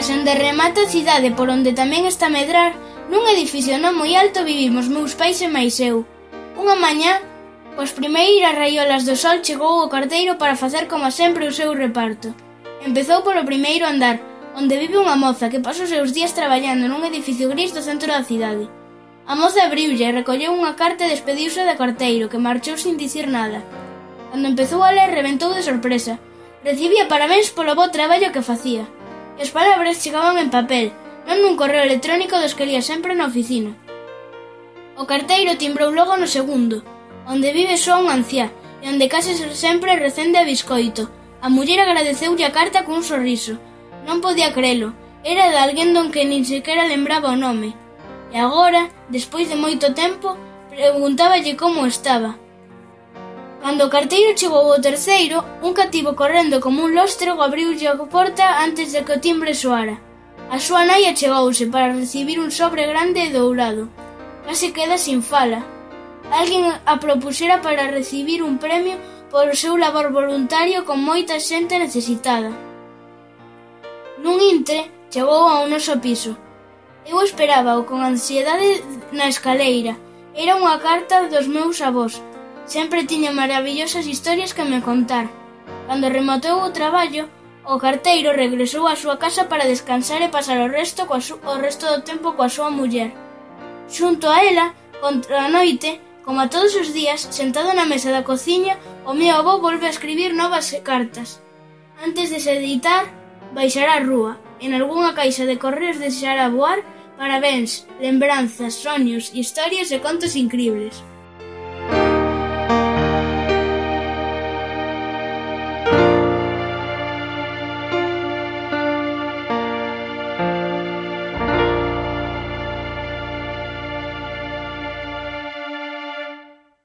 A onde de remata a cidade por onde tamén está Medrar, nun edificio non moi alto vivimos meus pais e máis eu. Unha mañá, pois coas primeiras raiolas do sol chegou o carteiro para facer como sempre o seu reparto. Empezou polo primeiro andar, onde vive unha moza que pasa os seus días traballando nun edificio gris do centro da cidade. A moza abriulle e recolleu unha carta e despediuse do carteiro, que marchou sin dicir nada. Cando empezou a ler, reventou de sorpresa. Recibía parabéns polo bo traballo que facía e as palabras chegaban en papel, non nun correo electrónico dos que lía sempre na oficina. O carteiro timbrou logo no segundo, onde vive só un anciá e onde case sempre recende a biscoito. A muller agradeceulle a carta cun sorriso. Non podía crelo, era de alguén don que nin sequera lembraba o nome. E agora, despois de moito tempo, preguntáballe como estaba, Cando o carteiro chegou ao terceiro, un cativo correndo como un lóstrego abriulle a porta antes de que o timbre soara. A súa nai achegouse para recibir un sobre grande e dourado. Case queda sin fala. Alguén a propuxera para recibir un premio polo seu labor voluntario con moita xente necesitada. Nun intre, chegou ao noso piso. Eu esperábao con ansiedade na escaleira. Era unha carta dos meus avós, Sempre tiña marabillosas historias que me contar. Cando rematou o traballo, o carteiro regresou á súa casa para descansar e pasar o resto coa o resto do tempo coa súa muller. Xunto a ela, contra a noite, como a todos os días, sentado na mesa da cociña, o meu avó volve a escribir novas cartas. Antes de se deitar, baixará a rúa. En algunha caixa de correos deixará voar parabéns, lembranzas, soños, historias e contos incribles.